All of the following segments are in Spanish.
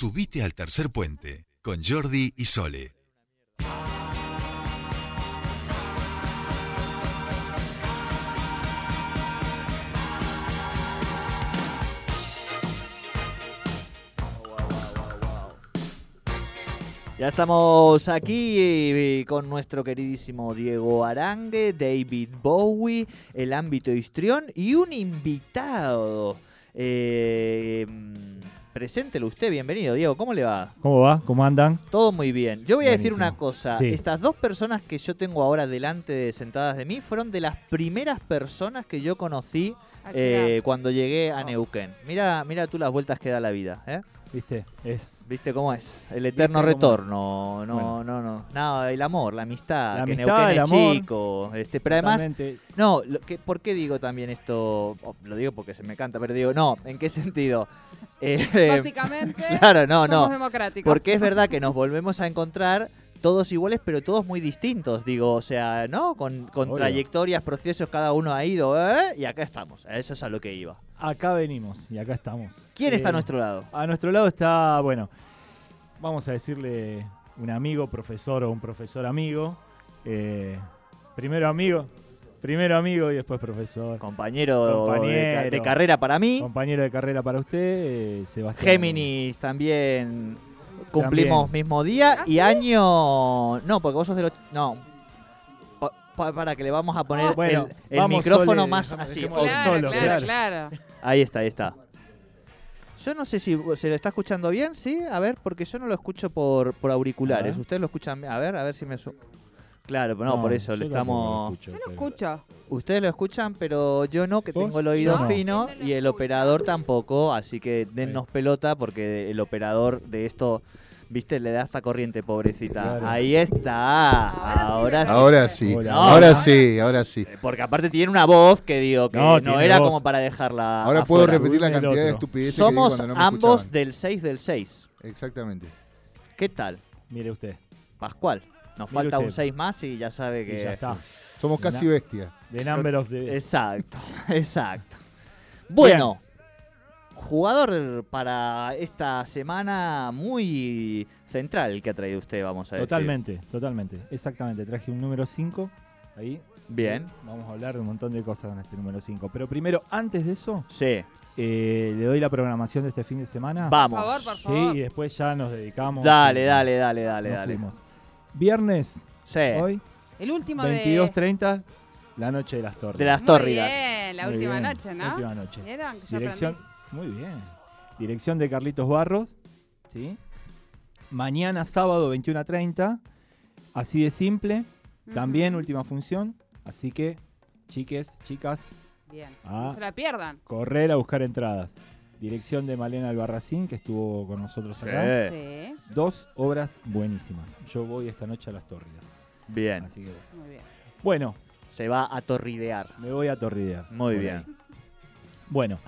Subite al tercer puente con Jordi y Sole. Ya estamos aquí eh, con nuestro queridísimo Diego Arangue, David Bowie, el ámbito histrión y un invitado. Eh, preséntelo usted, bienvenido Diego, ¿cómo le va? ¿Cómo va? ¿Cómo andan? Todo muy bien. Yo voy a decir una cosa, Sí. estas dos personas que yo tengo ahora delante de, sentadas de mí fueron de las primeras personas que yo conocí Ah, eh, cuando llegué a Neuquén. Mira, mira tú las vueltas que da la vida, ¿eh? ¿Viste? Es ¿Viste cómo es? El eterno retorno. No, Bueno. no, no. Nada, el amor, la amistad. La que amistad, Neuquén el es amor. chico. Este, pero además, no, lo que, ¿por qué digo también esto? Oh, Lo digo porque se me canta, pero digo, no, ¿en qué sentido? Eh, Básicamente, claro, no, somos no. democráticos. Porque es verdad que nos volvemos a encontrar todos iguales, pero todos muy distintos, digo, o sea, ¿no? Con, con trayectorias, procesos, cada uno ha ido, ¿eh? Y acá estamos, eso es a lo que iba. Acá venimos y acá estamos. ¿Quién está a Eh, nuestro lado? A nuestro lado está, bueno, vamos a decirle un amigo, profesor o un profesor amigo. Eh, primero amigo, primero amigo y después profesor. Compañero, de carrera para mí. Compañero de carrera para usted, eh, Sebastián. Géminis también cumplimos También. mismo día ¿Ah, y sí? año no porque vos sos de los no Pa- pa- para que le vamos a poner Ah, bueno, el, micrófono Sole, más así dejémoslo oh, Claro, solo, claro, claro. claro. ahí está ahí está yo no sé si se le está escuchando bien sí a ver porque yo no lo escucho por, por auriculares ustedes lo escuchan bien? a ver a ver si me su- claro pero no, por eso le estamos lo escucho, Yo lo escucho. ustedes lo escuchan pero yo no que ¿Vos? tengo el oído no. fino No y el escucho. operador tampoco así que dennos pelota porque el operador de esto Viste, le da esta corriente, pobrecita. Claro. Ahí está. Ahora sí. Ahora sí, ahora No, sí, ahora sí. Porque aparte tiene una voz que digo que No, era voz. como para dejarla. Ahora puedo repetir la cantidad de estupideces Somos que cuando no me ambos escuchaban. del 6 del 6. Exactamente. ¿Qué tal, Mire usted, Pascual? Nos Mire falta un usted. 6 más y ya sabe y que. ya está. Somos casi Na- bestias. The number of the... Exacto, exacto. Bueno, jugador para esta semana muy central que ha traído usted, vamos a decir. Totalmente, totalmente. Exactamente. Traje un número 5 ahí. Bien, Vamos a hablar de un montón de cosas con este número 5. Pero primero, antes de eso, sí. eh, le doy la programación de este fin de semana. Vamos. Por favor, por favor. Sí, y después ya nos dedicamos. Dale, y dale, dale, dale, nos dale. fuimos. Viernes, Sí. hoy, El último de... 22.30, la noche de las torres. De las Muy tórridas. bien, la Muy última bien, noche, ¿no? Última noche. ¿Vieron? Que yo Dirección, aprendí. muy bien. Dirección de Carlitos Barros, ¿sí? Mañana sábado 21 a 30, así de simple, también última función, así que chiques, chicas, Bien. Ah. No se la pierdan. correr a buscar entradas. Dirección de Malena Albarracín, que estuvo con nosotros acá. Sí. Dos obras buenísimas. Yo voy esta noche a las Tórridas. Bien. Así que muy bien. bueno, Se va a torridear. me voy a torridear. Muy bien. ahí. Bueno,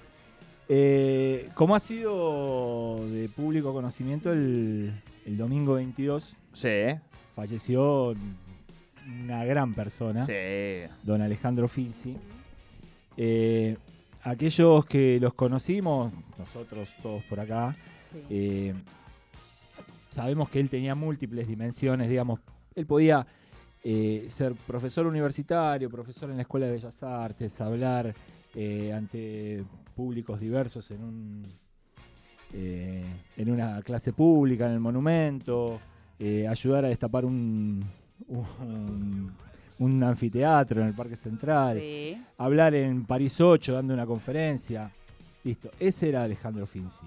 eh, como ha sido de público conocimiento, el, el domingo 22 Sí. falleció una gran persona, Sí. don Alejandro Filzi. Eh, aquellos que los conocimos, nosotros todos por acá, Sí. eh, sabemos que él tenía múltiples dimensiones, digamos, él podía eh, ser profesor universitario, profesor en la Escuela de Bellas Artes, hablar eh, ante públicos diversos en un eh, en una clase pública, en el monumento, ayudar a destapar un, un, un anfiteatro en el Parque Central, Sí. hablar en París 8 dando una conferencia. Listo, ese era Alejandro Finzi.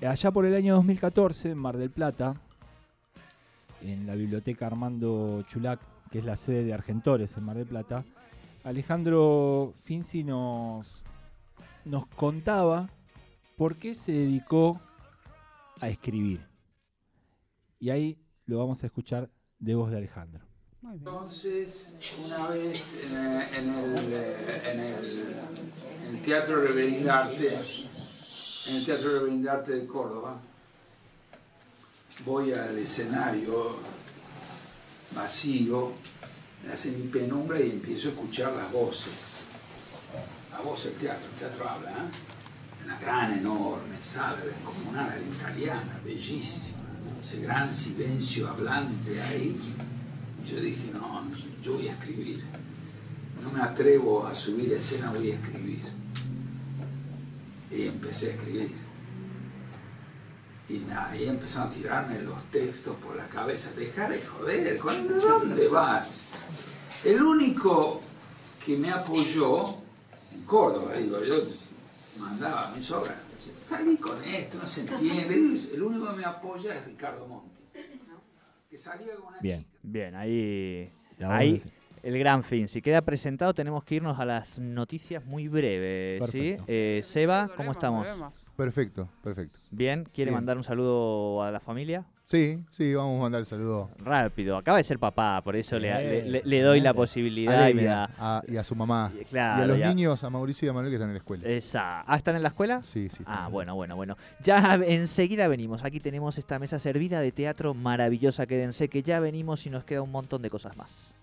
Eh, allá por el año 2014, en Mar del Plata, en la biblioteca Armando Chulac, que es la sede de Argentores en Mar del Plata, Alejandro Finzi nos, nos contaba por qué se dedicó a escribir. Y ahí lo vamos a escuchar de voz de Alejandro. Entonces, una vez en, eh, en el, eh, en el- en el Teatro Reverendarte, en el Teatro Reverendarte de Córdoba, voy al escenario vacío, en la semipenumbra y empiezo a escuchar las voces. La voz del teatro, el teatro habla, ¿eh? una gran, enorme sala comunal italiana, bellísima, ese gran silencio hablante ahí. Y yo dije, no, yo voy a escribir. No me atrevo a subir a escena, voy a escribir. Y empecé a escribir. Y ahí empezaron a tirarme los textos por la cabeza. Dejar de joder, ¿de dónde vas? El único que me apoyó en Córdoba, digo, yo mandaba mis obras. Salí con esto, no se entiende. El único que me apoya es Ricardo Monti. Que salía con una Bien, chica. bien, ahí, ahí el gran fin. Si queda presentado, tenemos que irnos a las noticias muy breves. ¿sí? Eh, Seba, ¿cómo estamos? Perfecto, perfecto. Bien, ¿quiere Bien. mandar un saludo a la familia? Sí, sí, vamos a mandar el saludo Rápido, acaba de ser papá, por eso le, Bien, le- le- le doy la a posibilidad y me Leia da. a- y a su mamá. y- a los ya. niños, a Mauricio y a Manuel que están en la escuela. Esa. ¿Ah, están en la escuela? Sí, sí. Ah, bueno, bueno, bueno. Ya enseguida venimos. Aquí tenemos esta mesa servida de teatro maravillosa. Quédense que ya venimos y nos queda un montón de cosas más.